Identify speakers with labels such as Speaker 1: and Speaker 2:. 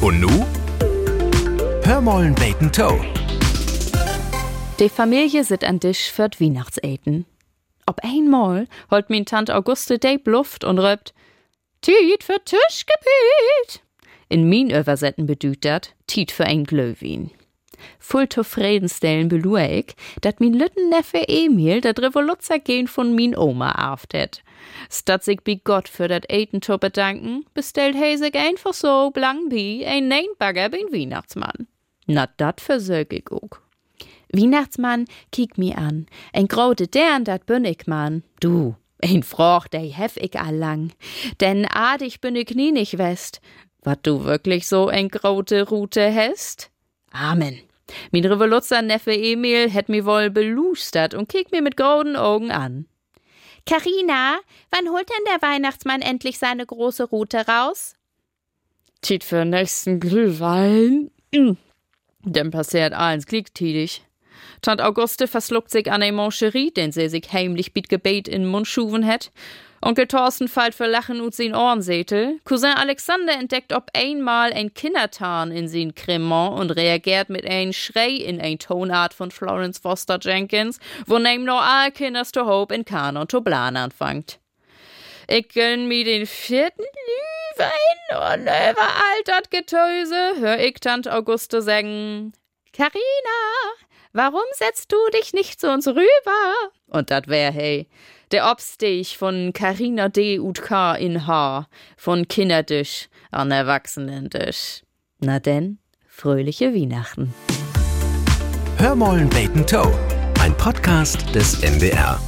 Speaker 1: Und nu? Hör mollen beten Toe.
Speaker 2: Die Familie sit an Tisch für Weihnachtseten. Ob einmal holt min Tant Auguste de Luft und röpt, Tiet für Tischgebet. In min Übersetten bedüht dat, Tiet für ein Glöwin. Voll zufriedenstellen belue ich, dat min lütten Neffe Emil dat Revoluzergehen von min Oma aftet. Statt sich bi Gott für dat Eten zu bedanken, bestellt sich einfach so blang bi ein Neinbagger bin Weihnachtsmann. Na dat versög ich auch. Weihnachtsmann, kiek mi an. Ein grote dern, dat bin ich man. Du, ein Froch, der hef ich allang. Denn adig bin ich nie nicht west. Wat du wirklich so ein grote Rute hast? Amen. Min Revoluzzer Neffe Emil hätt mi wohl belustert und kiek mir mit grauen Augen an. Carina, wann holt denn der Weihnachtsmann endlich seine große Rute raus? Tit für nächsten Glühwein. Denn passiert eins, klick tidig. Tant Auguste verschluckt sich an eine Mancherie, den sie sich heimlich bit Gebet in den Mund schuven het. Onkel Thorsten fällt für Lachen ut sin Ohrensätel. Cousin Alexander entdeckt ob einmal ein Kindertarn in sin Cremant und reagiert mit ein Schrei in ein Tonart von Florence Foster Jenkins, wo nehm nur all Kinders to Hope in Kanon to Plan anfangt. Ich gönn mi den vierten Glühwein und überaltert Getöse, hör ich Tant Auguste sagen. Carina, warum setzt du dich nicht zu uns rüber? Und dat wär hey. Der Obstich von Carina D. und K. in H. von Kinderdisch an Erwachsenendisch. Na denn, fröhliche Weihnachten.
Speaker 1: Hör mollen beten Toe. Ein Podcast des NDR.